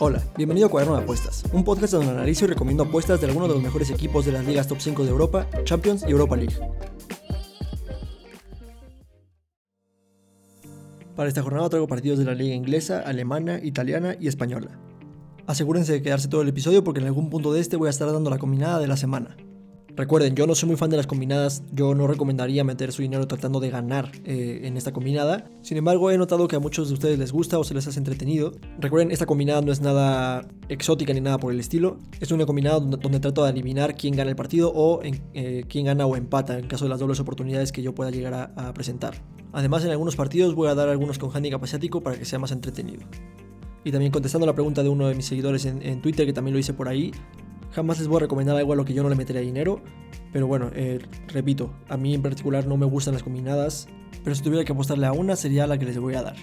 Hola, bienvenido a Cuaderno de Apuestas, un podcast donde analizo y recomiendo apuestas de algunos de los mejores equipos de las ligas top 5 de Europa, Champions y Europa League. Para esta jornada traigo partidos de la liga inglesa, alemana, italiana y española. Asegúrense de quedarse todo el episodio porque en algún punto de este voy a estar dando la combinada de la semana. Recuerden, yo no soy muy fan de las combinadas, yo no recomendaría meter su dinero tratando de ganar eh, en esta combinada. Sin embargo, he notado que a muchos de ustedes les gusta o se les hace entretenido. Recuerden, esta combinada no es nada exótica ni nada por el estilo. Es una combinada donde, trato de adivinar quién gana el partido o eh, quién gana o empata en caso de las dobles oportunidades que yo pueda llegar a, presentar. Además, en algunos partidos voy a dar algunos con handicap asiático para que sea más entretenido. Y también contestando la pregunta de uno de mis seguidores en, en Twitter, que también lo hice por ahí, Jamás les voy a recomendar algo a lo que yo no le metería dinero. Pero bueno, eh, repito, a mí en particular no me gustan las combinadas. Pero si tuviera que apostarle a una, sería la que les voy a dar.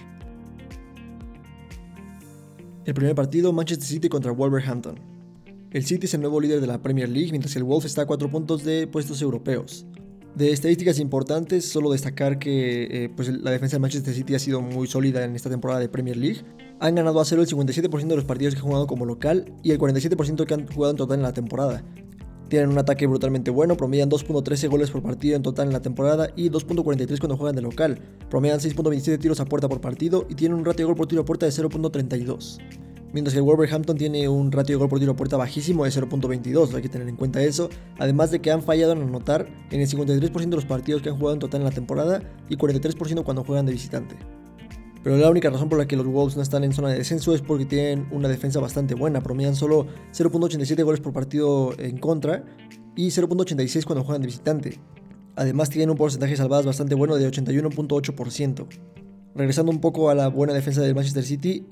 El primer partido, Manchester City contra Wolverhampton. El City es el nuevo líder de la Premier League, mientras que el Wolves está a 4 puntos de puestos europeos. De estadísticas importantes, solo destacar que eh, pues la defensa de Manchester City ha sido muy sólida en esta temporada de Premier League. Han ganado a cero el 57% de los partidos que han jugado como local y el 47% que han jugado en total en la temporada. Tienen un ataque brutalmente bueno, promedian 2.13 goles por partido en total en la temporada y 2.43 cuando juegan de local. Promedian 6.27 tiros a puerta por partido y tienen un ratio de gol por tiro a puerta de 0.32 mientras que el Wolverhampton tiene un ratio de gol por tiro a puerta bajísimo de 0.22, hay que tener en cuenta eso, además de que han fallado en anotar en el 53% de los partidos que han jugado en total en la temporada y 43% cuando juegan de visitante. Pero la única razón por la que los Wolves no están en zona de descenso es porque tienen una defensa bastante buena, promedian solo 0.87 goles por partido en contra y 0.86 cuando juegan de visitante. Además tienen un porcentaje de salvadas bastante bueno de 81.8%. Regresando un poco a la buena defensa del Manchester City,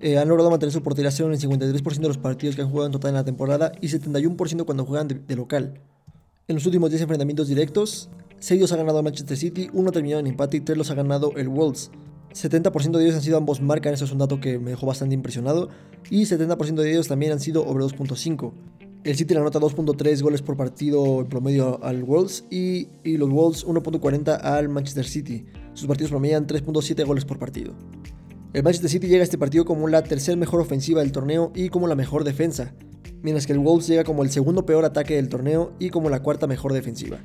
eh, han logrado mantener su portería cero en el 53% de los partidos que han jugado en total en la temporada y 71% cuando juegan de, local. En los últimos 10 enfrentamientos directos, 6 los ha ganado el Manchester City, 1 terminado en empate y 3 los ha ganado el Wolves. 70% de ellos han sido ambos marcan, eso es un dato que me dejó bastante impresionado, y 70% de ellos también han sido over 2.5. El City le anota 2.3 goles por partido en promedio al Wolves y, los Wolves 1.40 al Manchester City. Sus partidos promedian 3.7 goles por partido. El Manchester City llega a este partido como la tercera mejor ofensiva del torneo y como la mejor defensa, mientras que el Wolves llega como el segundo peor ataque del torneo y como la cuarta mejor defensiva.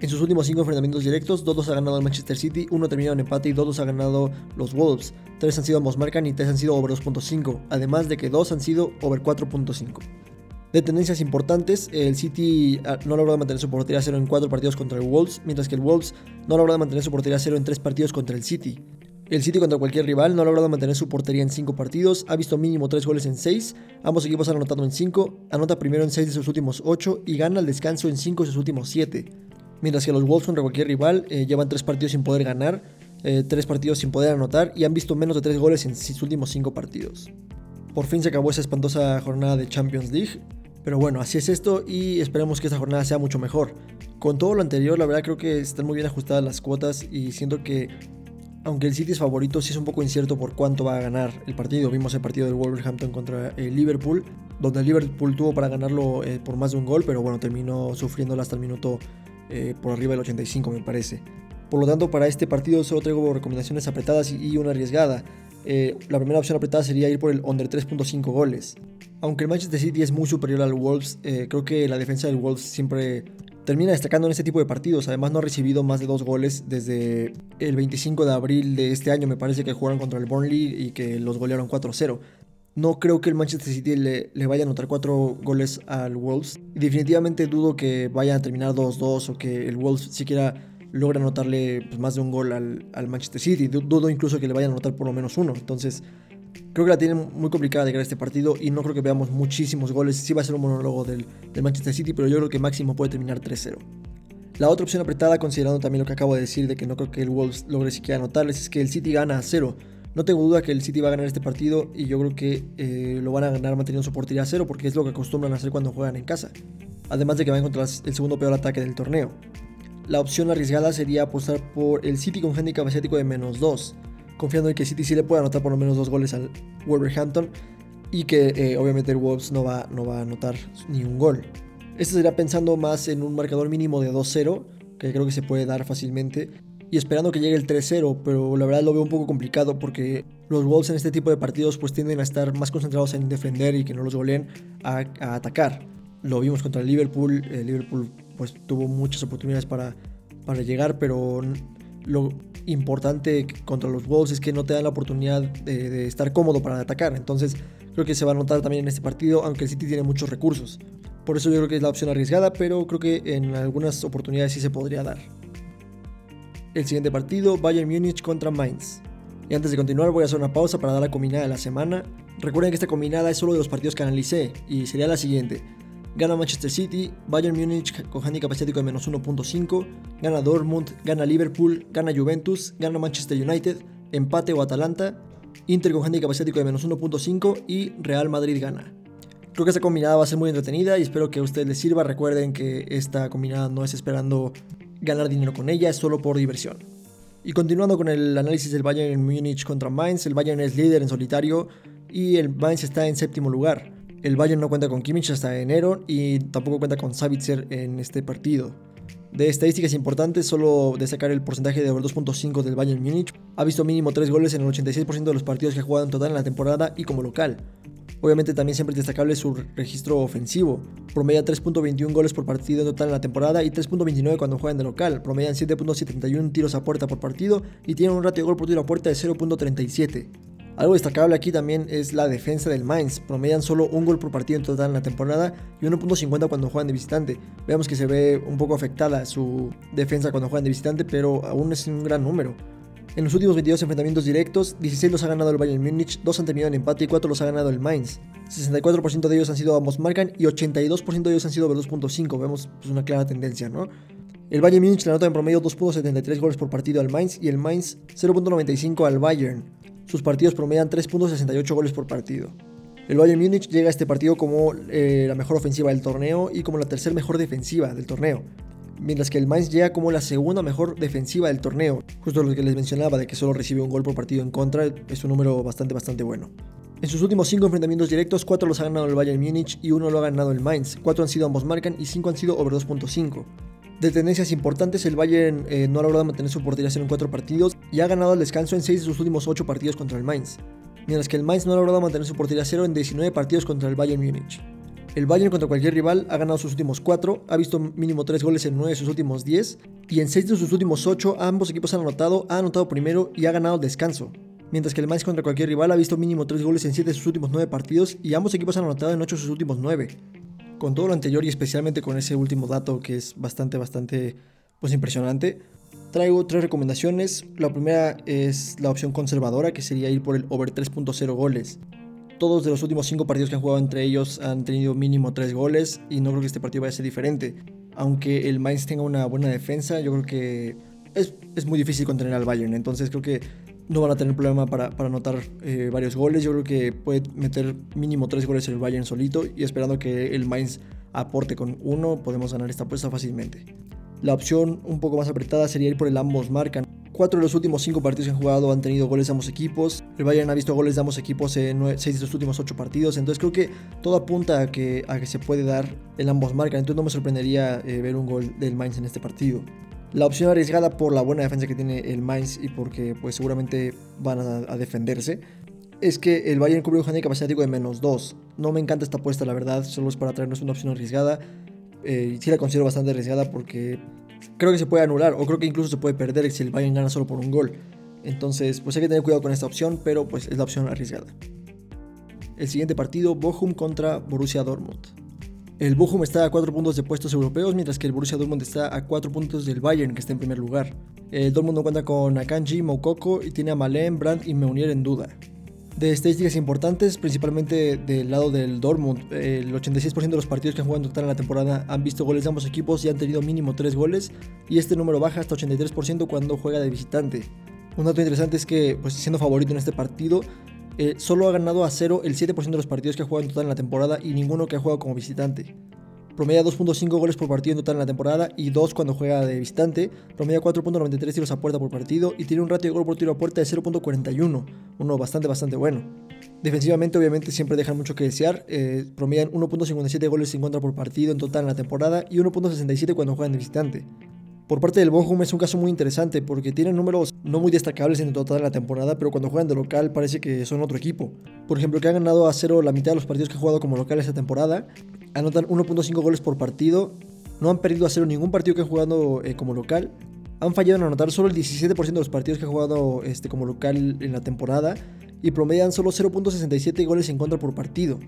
En sus últimos 5 enfrentamientos directos, 2 ha ganado el Manchester City, 1 terminado en empate y 2 ha ganado los Wolves. 3 han sido ambos marcan y 3 han sido over 2.5, además de que 2 han sido over 4.5. De tendencias importantes, el City ah, no ha logrado mantener su portería cero en 4 partidos contra el Wolves, mientras que el Wolves no ha logrado mantener su portería cero en 3 partidos contra el City. El City contra cualquier rival no ha logrado mantener su portería en 5 partidos, ha visto mínimo 3 goles en 6, ambos equipos han anotado en 5, anota primero en 6 de sus últimos 8 y gana el descanso en 5 de sus últimos 7. Mientras que los Wolves contra cualquier rival eh, llevan 3 partidos sin poder ganar, 3 eh, partidos sin poder anotar y han visto menos de 3 goles en sus últimos 5 partidos. Por fin se acabó esa espantosa jornada de Champions League, pero bueno, así es esto y esperemos que esta jornada sea mucho mejor. Con todo lo anterior, la verdad creo que están muy bien ajustadas las cuotas y siento que aunque el City es favorito, sí es un poco incierto por cuánto va a ganar el partido. Vimos el partido del Wolverhampton contra el Liverpool, donde el Liverpool tuvo para ganarlo eh, por más de un gol, pero bueno, terminó sufriéndolo hasta el minuto eh, por arriba del 85, me parece. Por lo tanto, para este partido solo traigo recomendaciones apretadas y una arriesgada. Eh, la primera opción apretada sería ir por el under 3.5 goles. Aunque el Manchester City es muy superior al Wolves, creo que la defensa del Wolves siempre termina destacando en este tipo de partidos. Además no ha recibido más de dos goles desde el 25 de abril de este año. Me parece que jugaron contra el Burnley y que los golearon 4-0. No creo que el Manchester City le, vaya a anotar cuatro goles al Wolves. Y definitivamente dudo que vayan a terminar 2-2 o que el Wolves siquiera logre anotarle pues, más de un gol al, al Manchester City. Dudo incluso que le vayan a anotar por lo menos uno. Entonces Creo que la tienen muy complicada de ganar este partido y no creo que veamos muchísimos goles. Sí va a ser un monólogo del, Manchester City, pero yo creo que máximo puede terminar 3-0. La otra opción apretada, considerando también lo que acabo de decir de que no creo que el Wolves logre siquiera anotarles, es que el City gana a 0. No tengo duda que el City va a ganar este partido y yo creo que eh, lo van a ganar manteniendo su portería a 0 porque es lo que acostumbran a hacer cuando juegan en casa. Además de que van contra el segundo peor ataque del torneo. La opción arriesgada sería apostar por el City con handicap asiático de menos 2 confiando en que City sí le pueda anotar por lo menos dos goles al Wolverhampton y que eh, obviamente el Wolves no va, no va a anotar ni un gol. Esto sería pensando más en un marcador mínimo de 2-0, que creo que se puede dar fácilmente. Y esperando que llegue el 3-0, pero la verdad lo veo un poco complicado porque los Wolves en este tipo de partidos pues tienden a estar más concentrados en defender y que no los goleen a, atacar. Lo vimos contra el Liverpool, el Liverpool pues tuvo muchas oportunidades para, para llegar, pero lo importante contra los Wolves es que no te dan la oportunidad de, de, estar cómodo para atacar. Entonces creo que se va a notar también en este partido, aunque el City tiene muchos recursos. Por eso yo creo que es la opción arriesgada, pero creo que en algunas oportunidades sí se podría dar. El siguiente partido, Bayern Múnich contra Mainz. Y antes de continuar voy a hacer una pausa para dar la combinada de la semana. Recuerden que esta combinada es solo de los partidos que analicé y sería la siguiente. Gana Manchester City, Bayern Múnich con handicap asiático de menos 1.5, gana Dortmund, gana Liverpool, gana Juventus, gana Manchester United, empate o Atalanta, Inter con handicap asiático de menos 1.5 y Real Madrid gana. Creo que esta combinada va a ser muy entretenida y espero que a ustedes les sirva. Recuerden que esta combinada no es esperando ganar dinero con ella, es solo por diversión. Y continuando con el análisis del Bayern Múnich contra Mainz, el Bayern es líder en solitario y el Mainz está en séptimo lugar. El Bayern no cuenta con Kimmich hasta enero y tampoco cuenta con Savitzer en este partido. De estadísticas importantes, solo destacar el porcentaje de over 2.5 del Bayern Múnich. Ha visto mínimo 3 goles en el 86% de los partidos que ha jugado en total en la temporada y como local. Obviamente también siempre es destacable su registro ofensivo. Promedia 3.21 goles por partido en total en la temporada y 3.29 cuando juegan de local. Promedian 7.71 tiros a puerta por partido y tienen un ratio de gol por tiro a puerta de 0.37. Algo destacable aquí también es la defensa del Mainz. Promedian solo un gol por partido en total en la temporada y 1.50 cuando juegan de visitante. Vemos que se ve un poco afectada su defensa cuando juegan de visitante, pero aún es un gran número. En los últimos 22 enfrentamientos directos, 16 los ha ganado el Bayern Múnich, 2 han terminado en empate y 4 los ha ganado el Mainz. 64% de ellos han sido ambos marcan y 82% de ellos han sido over 2.5. Vemos pues, una clara tendencia, ¿no? El Bayern Múnich le anota en promedio 2.73 goles por partido al Mainz y el Mainz 0.95 al Bayern. Sus partidos promedian 3.68 goles por partido. El Bayern Múnich llega a este partido como eh, la mejor ofensiva del torneo y como la tercera mejor defensiva del torneo mientras que el Mainz llega como la segunda mejor defensiva del torneo. Justo lo que les mencionaba de que solo recibe un gol por partido en contra, es un número bastante, bastante bueno. En sus últimos 5 enfrentamientos directos, 4 los ha ganado el Bayern Múnich y 1 lo ha ganado el Mainz. 4 han sido ambos marcan y 5 han sido over 2.5. De tendencias importantes, el Bayern eh, no ha logrado mantener su portería en 4 partidos y ha ganado el descanso en 6 de sus últimos 8 partidos contra el Mainz, mientras que el Mainz no ha logrado mantener su portería 0 en 19 partidos contra el Bayern Múnich. El Bayern contra cualquier rival ha ganado sus últimos 4, ha visto mínimo 3 goles en 9 de sus últimos 10 y en 6 de sus últimos 8 ambos equipos han anotado, ha anotado primero y ha ganado descanso. Mientras que el Mainz contra cualquier rival ha visto mínimo 3 goles en 7 de sus últimos 9 partidos y ambos equipos han anotado en 8 de sus últimos 9. Con todo lo anterior y especialmente con ese último dato que es bastante, bastante pues impresionante, traigo tres recomendaciones. La primera es la opción conservadora que sería ir por el over 3.0 goles. Todos de los últimos 5 partidos que han jugado entre ellos han tenido mínimo 3 goles y no creo que este partido vaya a ser diferente. Aunque el Mainz tenga una buena defensa, yo creo que es, muy difícil contener al Bayern. Entonces creo que no van a tener problema para, anotar eh, varios goles. Yo creo que puede meter mínimo 3 goles el Bayern solito y esperando que el Mainz aporte con uno, podemos ganar esta apuesta fácilmente. La opción un poco más apretada sería ir por el ambos marcan. Cuatro de los últimos cinco partidos que han jugado han tenido goles de ambos equipos. El Bayern ha visto goles de ambos equipos en seis de los últimos ocho partidos. Entonces creo que todo apunta a que, a que se puede dar el ambos marcan. Entonces no me sorprendería eh, ver un gol del Mainz en este partido. La opción arriesgada por la buena defensa que tiene el Mainz y porque pues seguramente van a, defenderse es que el Bayern cubre un handicap asiático de menos 2. No me encanta esta apuesta, la verdad, solo es para traernos una opción arriesgada. Eh, sí la considero bastante arriesgada porque creo que se puede anular o creo que incluso se puede perder si el Bayern gana solo por un gol. Entonces, pues hay que tener cuidado con esta opción, pero pues es la opción arriesgada. El siguiente partido, Bochum contra Borussia Dortmund. El Bochum está a 4 puntos de puestos europeos, mientras que el Borussia Dortmund está a 4 puntos del Bayern, que está en primer lugar. El Dortmund no cuenta con Akanji, Moukoko y tiene a Malén, Brandt y Meunier en duda. De estadísticas importantes, principalmente del lado del Dortmund, el 86% de los partidos que han jugado en total en la temporada han visto goles de ambos equipos y han tenido mínimo 3 goles, y este número baja hasta 83% cuando juega de visitante. Un dato interesante es que, pues siendo favorito en este partido, eh, solo ha ganado a 0 el 7% de los partidos que ha jugado en total en la temporada y ninguno que ha jugado como visitante. Promedia 2.5 goles por partido en total en la temporada y 2 cuando juega de visitante. Promedia 4.93 tiros a puerta por partido y tiene un ratio de gol por tiro a puerta de 0.41, uno bastante bastante bueno. Defensivamente obviamente siempre dejan mucho que desear, eh, promedian 1.57 goles en contra por partido en total en la temporada y 1.67 cuando juegan de visitante. Por parte del Bochum es un caso muy interesante porque tienen números no muy destacables en total la temporada, pero cuando juegan de local parece que son otro equipo. Por ejemplo, que han ganado a cero la mitad de los partidos que han jugado como local esta temporada, anotan 1.5 goles por partido, no han perdido a cero ningún partido que han jugado eh, como local, han fallado en anotar solo el 17% de los partidos que han jugado este, como local en la temporada y promedian solo 0.67 goles en contra por partido.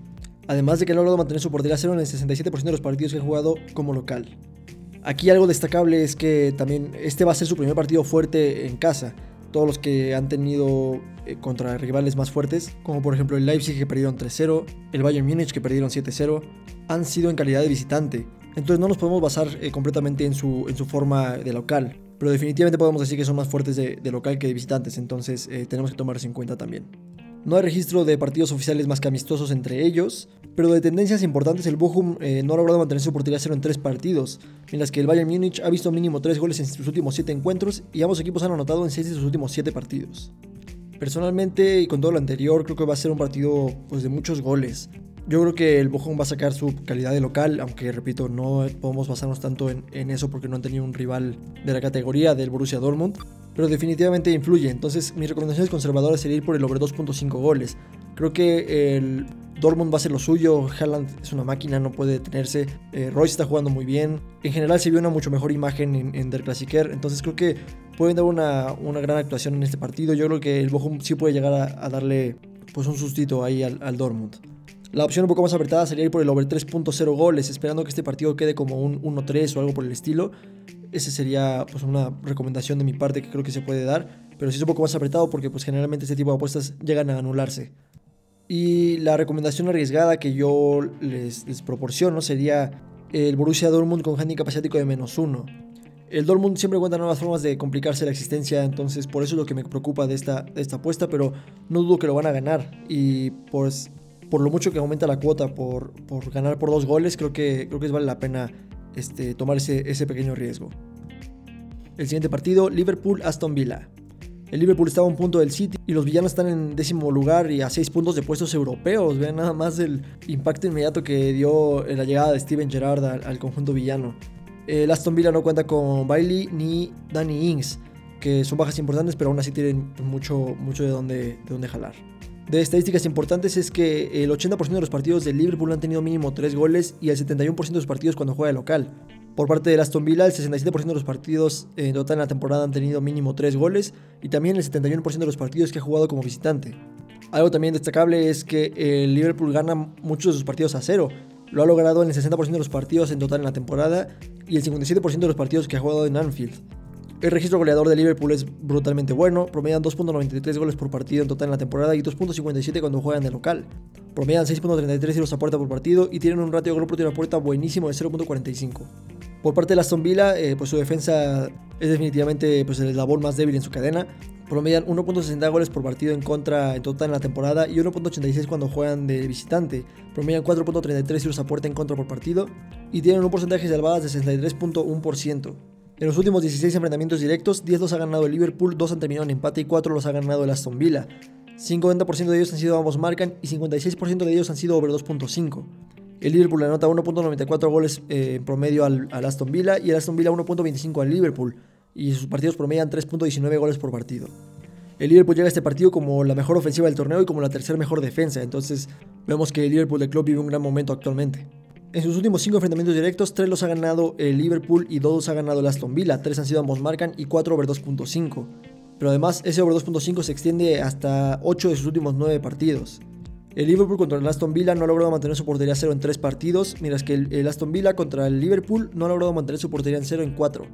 Además de que han logrado mantener su portería cero en el 67% de los partidos que han jugado como local. Aquí algo destacable es que también este va a ser su primer partido fuerte en casa. Todos los que han tenido eh, contra rivales más fuertes, como por ejemplo el Leipzig que perdieron 3-0, el Bayern Múnich que perdieron 7-0, han sido en calidad de visitante. Entonces no nos podemos basar eh, completamente en su, en su forma de local. Pero definitivamente podemos decir que son más fuertes de, local que de visitantes. Entonces eh, tenemos que tomarse en cuenta también. No hay registro de partidos oficiales más que amistosos entre ellos, pero de tendencias importantes el Bochum eh, no ha logrado mantener su portería cero en tres partidos, mientras que el Bayern Múnich ha visto mínimo tres goles en sus últimos siete encuentros y ambos equipos han anotado en seis de sus últimos siete partidos. Personalmente y con todo lo anterior creo que va a ser un partido pues, de muchos goles. Yo creo que el Bochum va a sacar su calidad de local, aunque repito, no podemos basarnos tanto en, en eso porque no han tenido un rival de la categoría del Borussia Dortmund pero definitivamente influye. Entonces, mi recomendación conservadora sería por el over 2.5 goles. Creo que el Dortmund va a ser lo suyo. Haaland es una máquina, no puede detenerse. Eh, Royce está jugando muy bien. En general, se vio una mucho mejor imagen en, Der Klassiker. Entonces, creo que pueden dar una, una, gran actuación en este partido. Yo creo que el Bochum sí puede llegar a, darle pues, un sustito ahí al, al Dortmund. La opción un poco más apretada sería ir por el over 3.0 goles, esperando que este partido quede como un 1-3 o algo por el estilo. Esa sería pues, una recomendación de mi parte que creo que se puede dar, pero sí es un poco más apretado porque pues, generalmente este tipo de apuestas llegan a anularse. Y la recomendación arriesgada que yo les, les proporciono sería el Borussia Dortmund con handicap asiático de menos uno. El Dortmund siempre encuentra nuevas formas de complicarse la existencia, entonces por eso es lo que me preocupa de esta, de esta apuesta, pero no dudo que lo van a ganar. Y pues por lo mucho que aumenta la cuota por, por ganar por dos goles, creo que, creo que vale la pena este, tomar ese, ese pequeño riesgo. El siguiente partido, Liverpool-Aston Villa. El Liverpool estaba a un punto del City y los villanos están en décimo lugar y a seis puntos de puestos europeos. Vean nada más el impacto inmediato que dio la llegada de Steven Gerrard al, conjunto villano. El Aston Villa no cuenta con Bailey ni Danny Ings, que son bajas importantes, pero aún así tienen mucho, mucho de, dónde, de jalar de estadísticas importantes es que el 80% de los partidos del Liverpool han tenido mínimo 3 goles y el 71% de los partidos cuando juega de local. Por parte del Aston Villa, el 67% de los partidos en total en la temporada han tenido mínimo 3 goles y también el 71% de los partidos que ha jugado como visitante. Algo también destacable es que el Liverpool gana muchos de sus partidos a cero. Lo ha logrado en el 60% de los partidos en total en la temporada y el 57% de los partidos que ha jugado en Anfield. El registro goleador de Liverpool es brutalmente bueno, promedian 2.93 goles por partido en total en la temporada y 2.57 cuando juegan de local. Promedian 6.33 tiros a puerta por partido y tienen un ratio de gol por tiro a puerta buenísimo de 0.45. Por parte de Aston Villa, eh, pues su defensa es definitivamente pues, el eslabón más débil en su cadena. Promedian 1.60 goles por partido en contra en total en la temporada y 1.86 cuando juegan de visitante. Promedian 4.33 tiros a puerta en contra por partido y tienen un porcentaje de salvadas de 63.1%. En los últimos 16 enfrentamientos directos, 10 los ha ganado el Liverpool, 2 han terminado en empate y 4 los ha ganado el Aston Villa. 50% de ellos han sido ambos marcan y 56% de ellos han sido over 2.5. El Liverpool anota 1.94 goles eh, en promedio al, Aston Villa y el Aston Villa 1.25 al Liverpool y sus partidos promedian 3.19 goles por partido. El Liverpool llega a este partido como la mejor ofensiva del torneo y como la tercera mejor defensa, entonces vemos que el Liverpool de club vive un gran momento actualmente. En sus últimos 5 enfrentamientos directos, 3 los ha ganado el Liverpool y 2 los ha ganado el Aston Villa, 3 han sido ambos marcan y 4 over 2.5. Pero además ese over 2.5 se extiende hasta 8 de sus últimos 9 partidos. El Liverpool contra el Aston Villa no ha logrado mantener su portería cero en 3 partidos, mientras que el, Aston Villa contra el Liverpool no ha logrado mantener su portería en 0 en 4.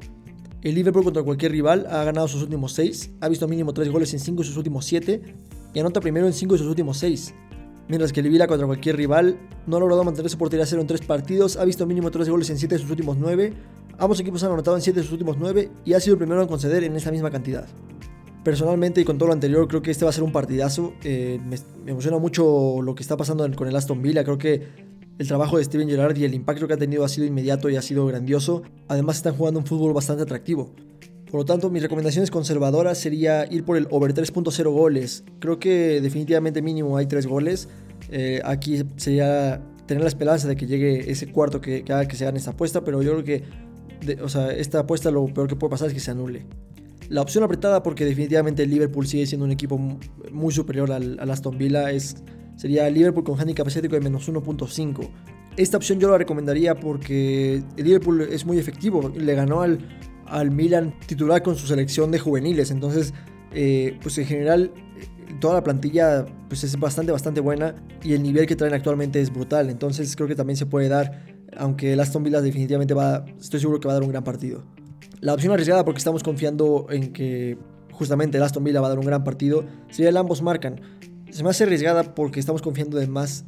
El Liverpool contra cualquier rival ha ganado sus últimos 6, ha visto mínimo 3 goles en 5 de sus últimos 7 y anota primero en 5 de sus últimos 6 mientras que el contra cualquier rival no ha logrado mantener su portería cero en 3 partidos, ha visto mínimo 3 goles en 7 de sus últimos 9, ambos equipos han anotado en 7 de sus últimos 9 y ha sido el primero en conceder en esa misma cantidad. Personalmente y con todo lo anterior creo que este va a ser un partidazo, eh, me, emociona mucho lo que está pasando con el Aston Villa, creo que el trabajo de Steven Gerrard y el impacto que ha tenido ha sido inmediato y ha sido grandioso, además están jugando un fútbol bastante atractivo. Por lo tanto, mis recomendaciones conservadoras sería ir por el over 3.0 goles. Creo que definitivamente mínimo hay 3 goles. Eh, aquí sería tener la esperanza de que llegue ese cuarto que, haga que se gane esta apuesta, pero yo creo que o sea, esta apuesta lo peor que puede pasar es que se anule. La opción apretada, porque definitivamente Liverpool sigue siendo un equipo muy superior al, Aston Villa, es, sería Liverpool con handicap asiático de menos 1.5. Esta opción yo la recomendaría porque el Liverpool es muy efectivo. Le ganó al, al Milan titular con su selección de juveniles. Entonces, eh, pues en general, toda la plantilla pues es bastante, bastante buena. Y el nivel que traen actualmente es brutal. Entonces, creo que también se puede dar. Aunque el Aston Villa definitivamente va, estoy seguro que va a dar un gran partido. La opción arriesgada porque estamos confiando en que justamente el Aston Villa va a dar un gran partido sería el ambos marcan. Se me hace arriesgada porque estamos confiando de más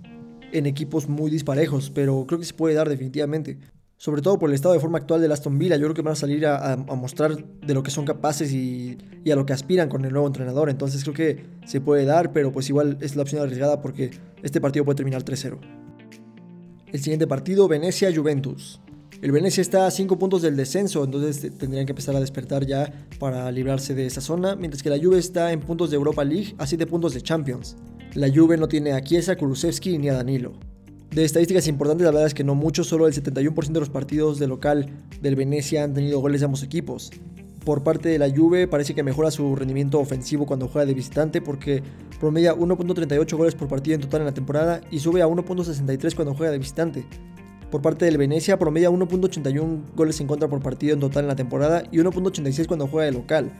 en equipos muy disparejos, pero creo que se puede dar definitivamente. Sobre todo por el estado de forma actual de Aston Villa, yo creo que van a salir a, mostrar de lo que son capaces y, a lo que aspiran con el nuevo entrenador. Entonces creo que se puede dar, pero pues igual es la opción arriesgada porque este partido puede terminar 3-0. El siguiente partido, Venecia-Juventus. El Venecia está a 5 puntos del descenso, entonces tendrían que empezar a despertar ya para librarse de esa zona, mientras que la Juve está en puntos de Europa League a 7 puntos de Champions. La Juve no tiene a Chiesa, Kulusevski ni a Danilo. De estadísticas importantes, la verdad es que no mucho, solo el 71% de los partidos de local del Venecia han tenido goles de ambos equipos. Por parte de la Juve parece que mejora su rendimiento ofensivo cuando juega de visitante porque promedia 1.38 goles por partido en total en la temporada y sube a 1.63 cuando juega de visitante. Por parte del Venecia promedia 1.81 goles en contra por partido en total en la temporada y 1.86 cuando juega de local,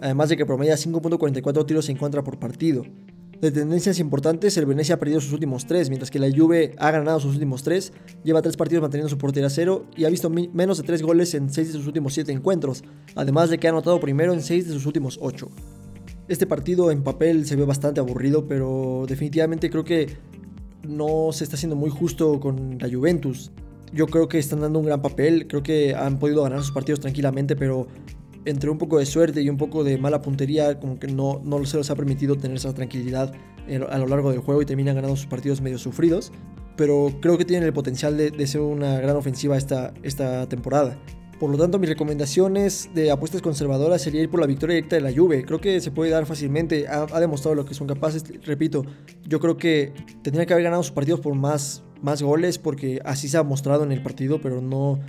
además de que promedia 5.44 tiros en contra por partido. De tendencias importantes, el Venecia ha perdido sus últimos tres, mientras que la Juve ha ganado sus últimos tres, lleva tres partidos manteniendo su portería cero y ha visto menos de tres goles en seis de sus últimos siete encuentros, además de que ha anotado primero en seis de sus últimos ocho. Este partido en papel se ve bastante aburrido, pero definitivamente creo que no se está haciendo muy justo con la Juventus. Yo creo que están dando un gran papel, creo que han podido ganar sus partidos tranquilamente, pero entre un poco de suerte y un poco de mala puntería, como que no, no se les ha permitido tener esa tranquilidad a lo largo del juego y terminan ganando sus partidos medio sufridos. Pero creo que tienen el potencial de, ser una gran ofensiva esta, esta temporada. Por lo tanto, mis recomendaciones de apuestas conservadoras sería ir por la victoria directa de la Juve. Creo que se puede dar fácilmente. Ha, demostrado lo que son capaces. Repito, yo creo que tendrían que haber ganado sus partidos por más, más goles porque así se ha mostrado en el partido, pero no,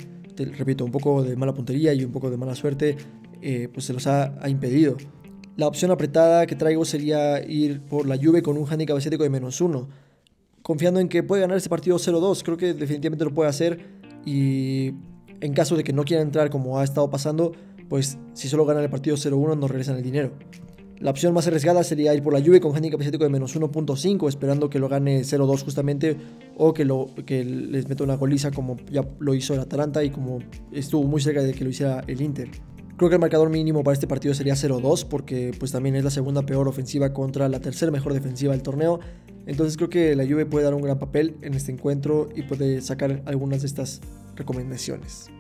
repito, un poco de mala puntería y un poco de mala suerte eh, pues se los ha, impedido. La opción apretada que traigo sería ir por la Juve con un handicap asiático de menos uno. Confiando en que puede ganar este partido 0-2, creo que definitivamente lo puede hacer. Y en caso de que no quiera entrar como ha estado pasando, pues si solo gana el partido 0-1 nos regresan el dinero. La opción más arriesgada sería ir por la Juve con handicap asiático de menos 1.5, esperando que lo gane 0-2 justamente, o que, lo, que les meta una goliza como ya lo hizo el Atalanta y como estuvo muy cerca de que lo hiciera el Inter. Creo que el marcador mínimo para este partido sería 0-2 porque pues también es la segunda peor ofensiva contra la tercera mejor defensiva del torneo. Entonces creo que la Juve puede dar un gran papel en este encuentro y puede sacar algunas de estas recomendaciones.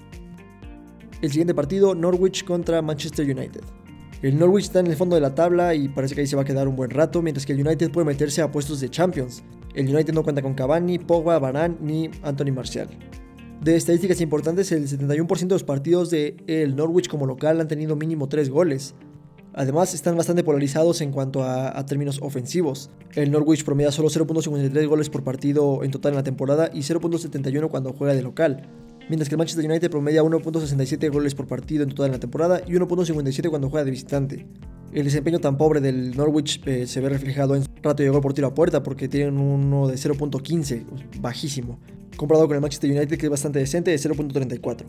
El siguiente partido, Norwich contra Manchester United. El Norwich está en el fondo de la tabla y parece que ahí se va a quedar un buen rato, mientras que el United puede meterse a puestos de Champions. El United no cuenta con Cavani, Pogba, Varane ni Anthony Martial. De estadísticas importantes, el 71% de los partidos de el Norwich como local han tenido mínimo 3 goles. Además, están bastante polarizados en cuanto a, términos ofensivos. El Norwich promedia solo 0.53 goles por partido en total en la temporada y 0.71 cuando juega de local. Mientras que el Manchester United promedia 1.67 goles por partido en en la temporada y 1.57 cuando juega de visitante. El desempeño tan pobre del Norwich eh, se ve reflejado en rato de gol por tiro a puerta porque tienen uno de 0.15, bajísimo comparado con el Manchester United que es bastante decente de 0.34.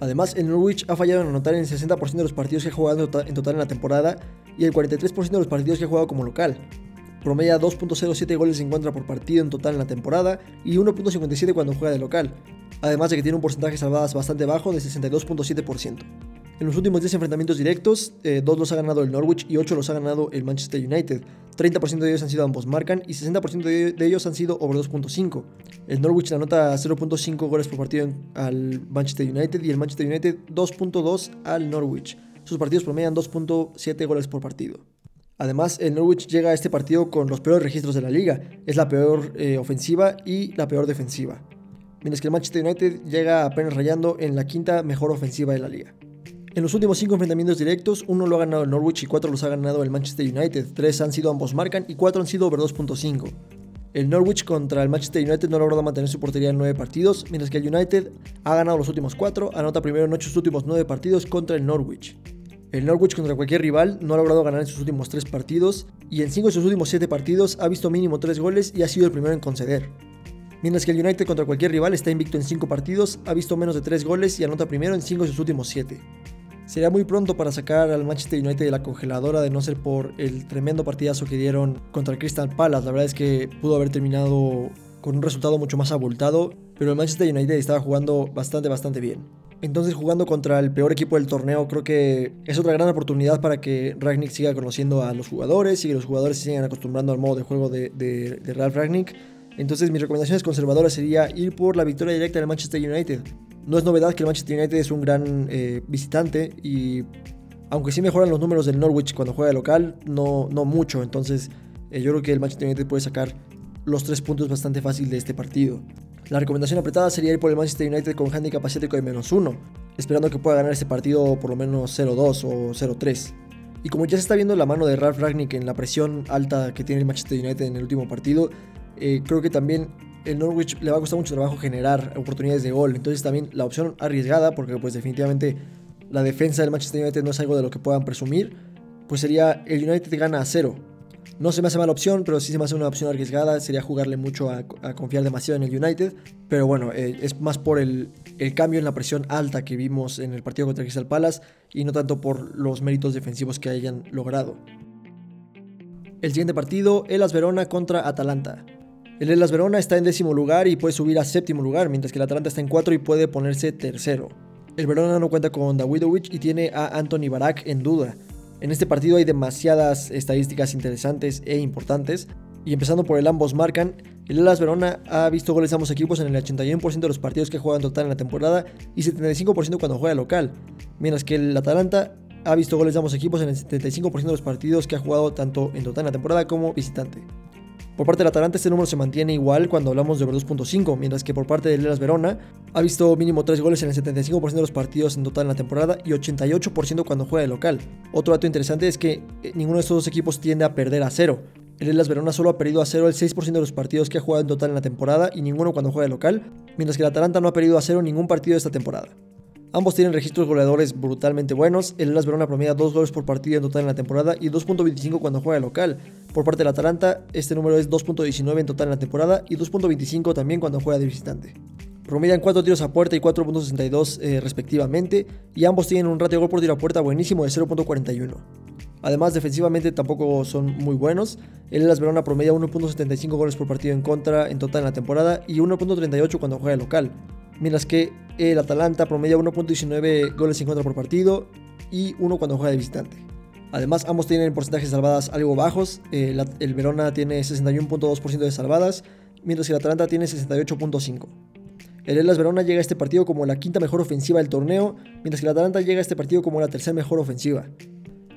Además, el Norwich ha fallado en anotar en el 60% de los partidos que ha jugado en total en la temporada y el 43% de los partidos que ha jugado como local. Promedia 2.07 goles en contra por partido en total en la temporada y 1.57 cuando juega de local, además de que tiene un porcentaje salvadas bastante bajo de 62.7%. En los últimos 10 enfrentamientos directos, 2 eh, los ha ganado el Norwich y 8 los ha ganado el Manchester United. 30% de ellos han sido ambos marcan y 60% de ellos han sido over 2.5. El Norwich anota 0.5 goles por partido al Manchester United y el Manchester United 2.2 al Norwich. Sus partidos promedian 2.7 goles por partido. Además, el Norwich llega a este partido con los peores registros de la liga. Es la peor eh, ofensiva y la peor defensiva. Mientras que el Manchester United llega apenas rayando en la quinta mejor ofensiva de la liga. En los últimos 5 enfrentamientos directos, uno lo ha ganado el Norwich y 4 los ha ganado el Manchester United, 3 han sido ambos marcan y 4 han sido over 2.5. El Norwich contra el Manchester United no ha logrado mantener su portería en 9 partidos, mientras que el United ha ganado los últimos 4, anota primero en 8 sus últimos 9 partidos contra el Norwich. El Norwich contra cualquier rival no ha logrado ganar en sus últimos 3 partidos y en 5 de sus últimos 7 partidos ha visto mínimo 3 goles y ha sido el primero en conceder. Mientras que el United contra cualquier rival está invicto en 5 partidos, ha visto menos de 3 goles y anota primero en 5 de sus últimos 7. Sería muy pronto para sacar al Manchester United de la congeladora de no ser por el tremendo partidazo que dieron contra el Crystal Palace. La verdad es que pudo haber terminado con un resultado mucho más abultado, pero el Manchester United estaba jugando bastante, bastante bien. Entonces jugando contra el peor equipo del torneo creo que es otra gran oportunidad para que Ragnick siga conociendo a los jugadores y que los jugadores se sigan acostumbrando al modo de juego de, de, Ralph Ragnick. Entonces mis recomendaciones conservadoras sería ir por la victoria directa del Manchester United. No es novedad que el Manchester United es un gran eh, visitante y aunque sí mejoran los números del Norwich cuando juega local, no, no mucho. Entonces eh, yo creo que el Manchester United puede sacar los tres puntos bastante fácil de este partido. La recomendación apretada sería ir por el Manchester United con handicap asiático de menos 1, esperando que pueda ganar este partido por lo menos 0-2 o 0-3. Y como ya se está viendo la mano de Ralph Ragnick en la presión alta que tiene el Manchester United en el último partido, eh, creo que también el Norwich le va a costar mucho trabajo generar oportunidades de gol. Entonces también la opción arriesgada, porque pues definitivamente la defensa del Manchester United no es algo de lo que puedan presumir, pues sería el United gana a 0. No se me hace mala opción, pero sí se me hace una opción arriesgada. Sería jugarle mucho a, confiar demasiado en el United. Pero bueno, eh, es más por el, cambio en la presión alta que vimos en el partido contra Crystal Palace y no tanto por los méritos defensivos que hayan logrado. El siguiente partido, Elas Verona contra Atalanta. El Elas Verona está en décimo lugar y puede subir a séptimo lugar, mientras que el Atalanta está en cuatro y puede ponerse tercero. El Verona no cuenta con Dawidovic y tiene a Anthony Barak en duda. En este partido hay demasiadas estadísticas interesantes e importantes. Y empezando por el ambos marcan, el Elas Verona ha visto goles de ambos equipos en el 81% de los partidos que juegan total en la temporada y 75% cuando juega local. Mientras que el Atalanta ha visto goles de ambos equipos en el 75% de los partidos que ha jugado tanto en total en la temporada como visitante. Por parte del Atalanta este número se mantiene igual cuando hablamos de over 2.5, mientras que por parte del Elas Verona ha visto mínimo 3 goles en el 75% de los partidos en total en la temporada y 88% cuando juega de local. Otro dato interesante es que eh, ninguno de estos dos equipos tiende a perder a cero. El Elas Verona solo ha perdido a cero el 6% de los partidos que ha jugado en total en la temporada y ninguno cuando juega de local, mientras que el Atalanta no ha perdido a cero ningún partido de esta temporada. Ambos tienen registros goleadores brutalmente buenos. El Elas Verona promedia 2 goles por partido en total en la temporada y 2.25 cuando juega local. Por parte del Atalanta, este número es 2.19 en total en la temporada y 2.25 también cuando juega de visitante. Promedian 4 tiros a puerta y 4.62 eh, respectivamente, y ambos tienen un ratio de gol por tiro a puerta buenísimo de 0.41. Además, defensivamente tampoco son muy buenos. El Elas Verona promedia 1.75 goles por partido en contra en total en la temporada y 1.38 cuando juega local mientras que el Atalanta promedia 1.19 goles en contra por partido y uno cuando juega de visitante. Además, ambos tienen porcentajes de salvadas algo bajos. El, el Verona tiene 61.2% de salvadas, mientras que el Atalanta tiene 68.5%. El Elas Verona llega a este partido como la quinta mejor ofensiva del torneo, mientras que el Atalanta llega a este partido como la tercera mejor ofensiva.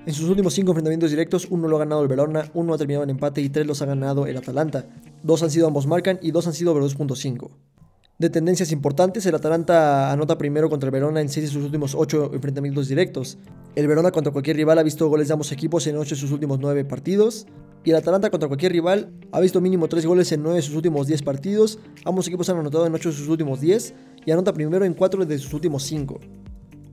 En sus últimos cinco enfrentamientos directos, uno lo ha ganado el Verona, uno ha terminado en empate y tres los ha ganado el Atalanta. Dos han sido ambos marcan y dos han sido over 2.5 de tendencias importantes, el Atalanta anota primero contra el Verona en 6 de sus últimos 8 enfrentamientos directos. El Verona contra cualquier rival ha visto goles de ambos equipos en 8 de sus últimos 9 partidos. Y el Atalanta contra cualquier rival ha visto mínimo 3 goles en 9 de sus últimos 10 partidos. Ambos equipos han anotado en 8 de sus últimos 10 y anota primero en 4 de sus últimos 5.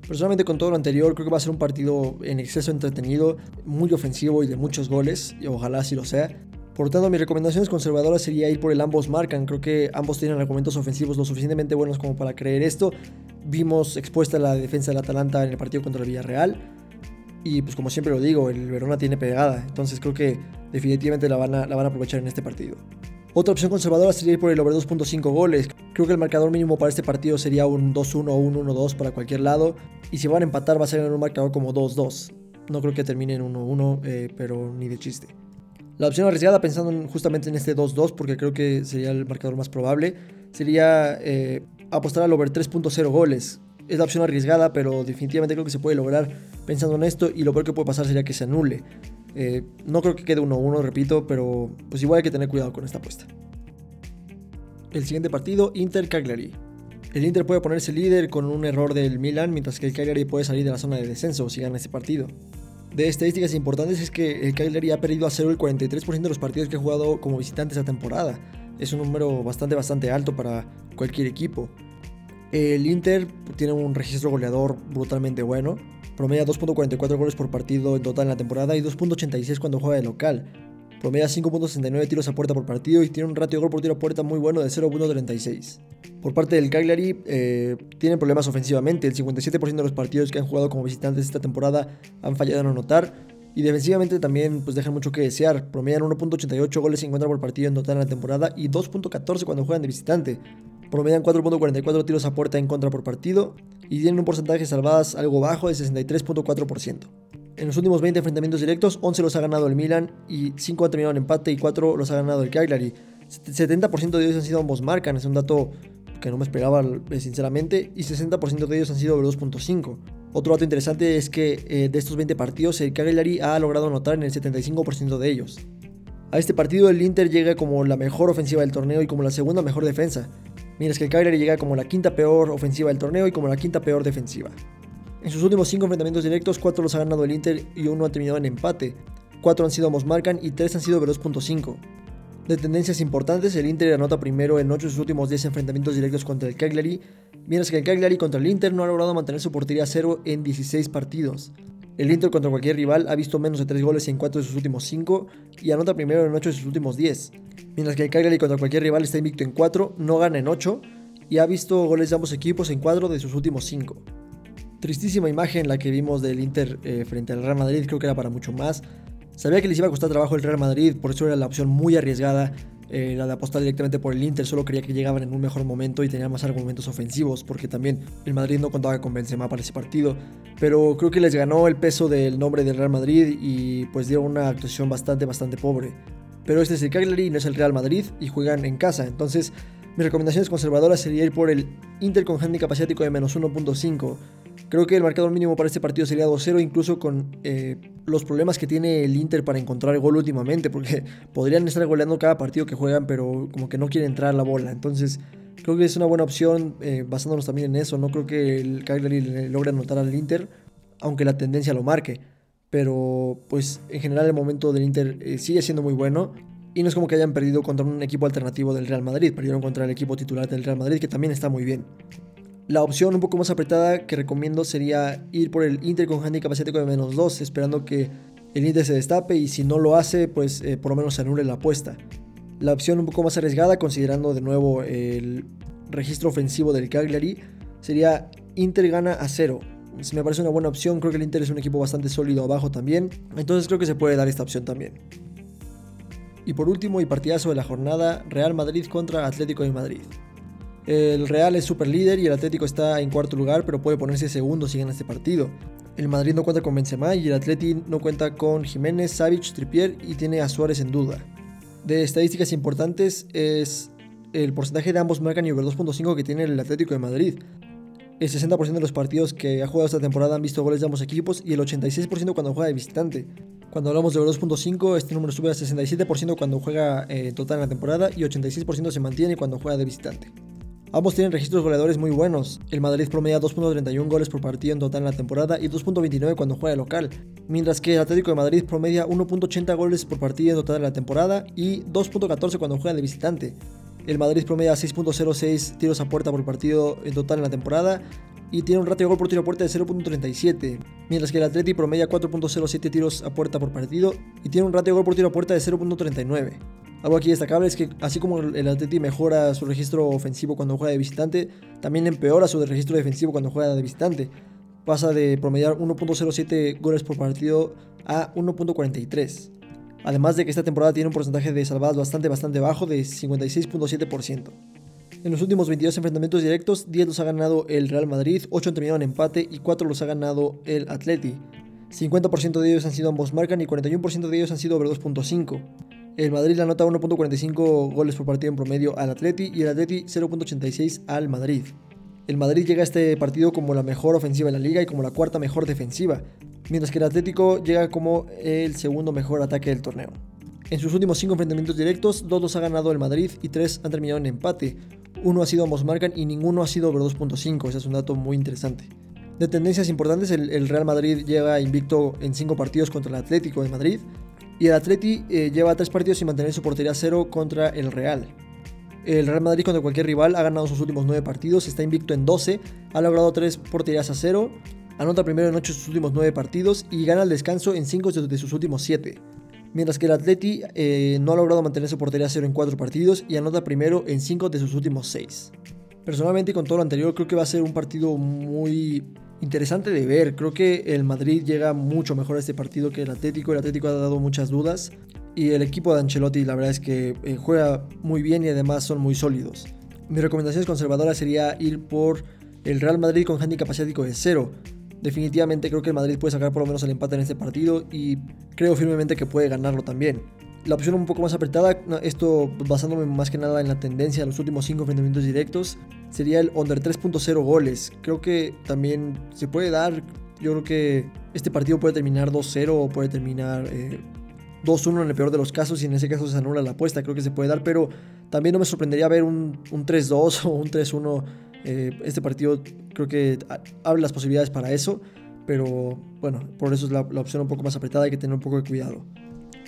Personalmente con todo lo anterior creo que va a ser un partido en exceso entretenido, muy ofensivo y de muchos goles, y ojalá así lo sea. Por tanto, mis recomendaciones conservadoras sería ir por el ambos marcan. Creo que ambos tienen argumentos ofensivos lo suficientemente buenos como para creer esto. Vimos expuesta la defensa del Atalanta en el partido contra el Villarreal. Y pues como siempre lo digo, el Verona tiene pegada. Entonces creo que definitivamente la van a, aprovechar en este partido. Otra opción conservadora sería ir por el over 2.5 goles. Creo que el marcador mínimo para este partido sería un 2-1 o un 1-2 para cualquier lado. Y si van a empatar va a ser en un marcador como 2-2. No creo que termine en 1-1, eh, pero ni de chiste. La opción arriesgada, pensando justamente en este 2-2, porque creo que sería el marcador más probable, sería eh, apostar al over 3.0 goles. Es la opción arriesgada, pero definitivamente creo que se puede lograr pensando en esto y lo peor que puede pasar sería que se anule. Eh, no creo que quede 1-1, repito, pero pues igual hay que tener cuidado con esta apuesta. El siguiente partido, Inter-Cagliari. El Inter puede ponerse líder con un error del Milan, mientras que el Cagliari puede salir de la zona de descenso si gana este partido. De estadísticas importantes es que el Cagliari ha perdido a cero el 43% de los partidos que ha jugado como visitante esta temporada. Es un número bastante, bastante alto para cualquier equipo. El Inter tiene un registro goleador brutalmente bueno. Promedia 2.44 goles por partido en total en la temporada y 2.86 cuando juega de local. Promedia 5.69 tiros a puerta por partido y tiene un ratio de gol por tiro a puerta muy bueno de 0.36. Por parte del Cagliari, eh, tienen problemas ofensivamente. El 57% de los partidos que han jugado como visitantes esta temporada han fallado en anotar. Y defensivamente también pues dejan mucho que desear. Promedian 1.88 goles en contra por partido en total en la temporada y 2.14 cuando juegan de visitante. Promedian 4.44 tiros a puerta en contra por partido y tienen un porcentaje de salvadas algo bajo de 63.4%. En los últimos 20 enfrentamientos directos, 11 los ha ganado el Milan y 5 han terminado en empate y 4 los ha ganado el Cagliari. 70% de ellos han sido ambos marcan, es un dato que no me esperaba eh, sinceramente, y 60% de ellos han sido over 2.5. Otro dato interesante es que eh, de estos 20 partidos el Cagliari ha logrado anotar en el 75% de ellos. A este partido el Inter llega como la mejor ofensiva del torneo y como la segunda mejor defensa, mientras que el Cagliari llega como la quinta peor ofensiva del torneo y como la quinta peor defensiva. En sus últimos 5 enfrentamientos directos, 4 los ha ganado el Inter y uno ha terminado en empate. 4 han sido ambos marcan y 3 han sido 2.5. De tendencias importantes, el Inter anota primero en 8 de sus últimos 10 enfrentamientos directos contra el Cagliari, mientras que el Cagliari contra el Inter no ha logrado mantener su portería a cero en 16 partidos. El Inter contra cualquier rival ha visto menos de 3 goles en 4 de sus últimos 5 y anota primero en 8 de sus últimos 10, mientras que el Cagliari contra cualquier rival está invicto en 4, no gana en 8 y ha visto goles de ambos equipos en 4 de sus últimos 5. Tristísima imagen la que vimos del Inter eh, frente al Real Madrid, creo que era para mucho más. Sabía que les iba a costar trabajo el Real Madrid, por eso era la opción muy arriesgada, eh, la de apostar directamente por el Inter, solo quería que llegaban en un mejor momento y tenían más argumentos ofensivos, porque también el Madrid no contaba con Benzema para ese partido, pero creo que les ganó el peso del nombre del Real Madrid y pues dieron una actuación bastante, bastante pobre. Pero este es el Cagliari no es el Real Madrid y juegan en casa, entonces mis recomendaciones conservadoras sería ir por el Inter con handicap asiático de menos 1.5 Creo que el marcador mínimo para este partido sería 2-0, incluso con eh, los problemas que tiene el Inter para encontrar gol últimamente, porque podrían estar goleando cada partido que juegan, pero como que no quiere entrar la bola. Entonces, creo que es una buena opción eh, basándonos también en eso. No creo que el Cagliari logre anotar al Inter, aunque la tendencia lo marque. Pero, pues, en general, el momento del Inter eh, sigue siendo muy bueno. Y no es como que hayan perdido contra un equipo alternativo del Real Madrid, perdieron contra el equipo titular del Real Madrid, que también está muy bien. La opción un poco más apretada que recomiendo sería ir por el Inter con handicap asiático de menos 2, esperando que el Inter se destape y si no lo hace, pues eh, por lo menos se anule la apuesta. La opción un poco más arriesgada, considerando de nuevo el registro ofensivo del Cagliari, sería Inter gana a 0. Me parece una buena opción, creo que el Inter es un equipo bastante sólido abajo también, entonces creo que se puede dar esta opción también. Y por último, y partidazo de la jornada, Real Madrid contra Atlético de Madrid. El Real es super líder y el Atlético está en cuarto lugar, pero puede ponerse segundo si gana este partido. El Madrid no cuenta con Benzema y el Atlético no cuenta con Jiménez, Savic, Tripier y tiene a Suárez en duda. De estadísticas importantes es el porcentaje de ambos marcan y over 2.5 que tiene el Atlético de Madrid. El 60% de los partidos que ha jugado esta temporada han visto goles de ambos equipos y el 86% cuando juega de visitante. Cuando hablamos de over 2.5, este número sube a 67% cuando juega eh, total en la temporada y 86% se mantiene cuando juega de visitante. Ambos tienen registros goleadores muy buenos. El Madrid promedia 2.31 goles por partido en total en la temporada y 2.29 cuando juega local, mientras que el Atlético de Madrid promedia 1.80 goles por partido en total en la temporada y 2.14 cuando juega de visitante. El Madrid promedia 6.06 tiros a puerta por partido en total en la temporada y tiene un ratio de gol por tiro a puerta de 0.37, mientras que el Atlético promedia 4.07 tiros a puerta por partido y tiene un ratio de gol por tiro a puerta de 0.39. Algo aquí destacable es que así como el Atleti mejora su registro ofensivo cuando juega de visitante, también empeora su registro defensivo cuando juega de visitante. Pasa de promediar 1.07 goles por partido a 1.43. Además de que esta temporada tiene un porcentaje de salvadas bastante bastante bajo de 56.7%. En los últimos 22 enfrentamientos directos, 10 los ha ganado el Real Madrid, 8 han terminado en empate y 4 los ha ganado el Atleti. 50% de ellos han sido ambos marcan y 41% de ellos han sido over 2.5. El Madrid le anota 1.45 goles por partido en promedio al Atleti y el Atleti 0.86 al Madrid. El Madrid llega a este partido como la mejor ofensiva de la liga y como la cuarta mejor defensiva, mientras que el Atlético llega como el segundo mejor ataque del torneo. En sus últimos 5 enfrentamientos directos, 2 los ha ganado el Madrid y 3 han terminado en empate. Uno ha sido ambos marcan y ninguno ha sido over 2.5, ese es un dato muy interesante. De tendencias importantes, el, Real Madrid lleva invicto en 5 partidos contra el Atlético de Madrid y el Atleti eh, lleva 3 partidos sin mantener su portería cero contra el Real. El Real Madrid contra cualquier rival ha ganado sus últimos 9 partidos, está invicto en 12, ha logrado 3 porterías a 0, anota primero en 8 de sus últimos 9 partidos y gana el descanso en 5 de sus últimos 7. Mientras que el Atleti eh, no ha logrado mantener su portería a 0 en 4 partidos y anota primero en 5 de sus últimos 6. Personalmente con todo lo anterior creo que va a ser un partido muy interesante de ver. Creo que el Madrid llega mucho mejor a este partido que el Atlético. El Atlético ha dado muchas dudas. Y el equipo de Ancelotti la verdad es que eh, juega muy bien y además son muy sólidos. Mi recomendación conservadora sería ir por el Real Madrid con handicap asiático de 0. Definitivamente creo que el Madrid puede sacar por lo menos el empate en este partido y creo firmemente que puede ganarlo también. La opción un poco más apretada, esto basándome más que nada en la tendencia de los últimos 5 enfrentamientos directos, sería el under 3.0 goles. Creo que también se puede dar, yo creo que este partido puede terminar 2-0 o puede terminar 2-1 eh, en el peor de los casos y en ese caso se anula la apuesta, creo que se puede dar, pero también no me sorprendería ver un, 3-2 o un 3-1. Eh, este partido creo que abre las posibilidades para eso, pero bueno, por eso es la, la opción un poco más apretada, hay que tener un poco de cuidado.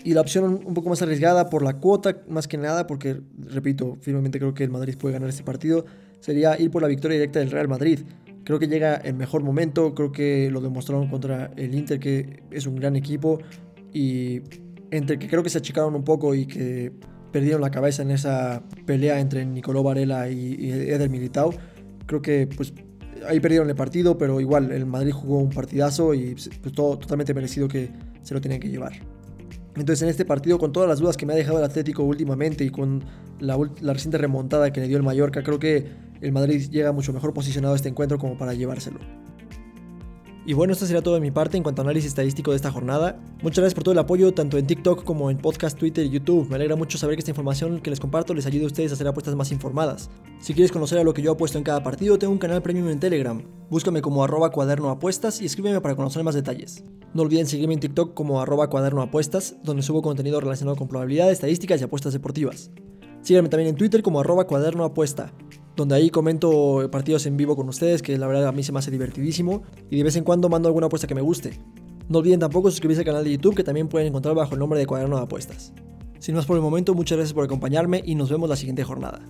Y la opción un poco más arriesgada por la cuota, más que nada, porque, repito, firmemente creo que el Madrid puede ganar este partido, sería ir por la victoria directa del Real Madrid. Creo que llega en mejor momento, creo que lo demostraron contra el Inter, que es un gran equipo, y entre que creo que se achicaron un poco y que perdieron la cabeza en esa pelea entre Nicolò Varela y, Eder Militao, creo que pues ahí perdieron el partido, pero igual el Madrid jugó un partidazo y pues, todo totalmente merecido que se lo tenían que llevar. Entonces en este partido, con todas las dudas que me ha dejado el Atlético últimamente y con la, reciente remontada que le dio el Mallorca, creo que el Madrid llega mucho mejor posicionado a este encuentro como para llevárselo. Y bueno, esto sería todo de mi parte en cuanto a análisis estadístico de esta jornada. Muchas gracias por todo el apoyo, tanto en TikTok como en podcast, Twitter y YouTube. Me alegra mucho saber que esta información que les comparto les ayude a ustedes a hacer apuestas más informadas. Si quieres conocer a lo que yo apuesto en cada partido, tengo un canal premium en Telegram. Búscame como arroba cuaderno y escríbeme para conocer más detalles. No olviden seguirme en TikTok como arroba cuaderno donde subo contenido relacionado con probabilidades, estadísticas y apuestas deportivas. Síganme también en Twitter como arroba cuaderno donde ahí comento partidos en vivo con ustedes, que la verdad a mí se me hace divertidísimo, y de vez en cuando mando alguna apuesta que me guste. No olviden tampoco suscribirse al canal de YouTube que también pueden encontrar bajo el nombre de Cuaderno de Apuestas. Sin más por el momento, muchas gracias por acompañarme y nos vemos la siguiente jornada.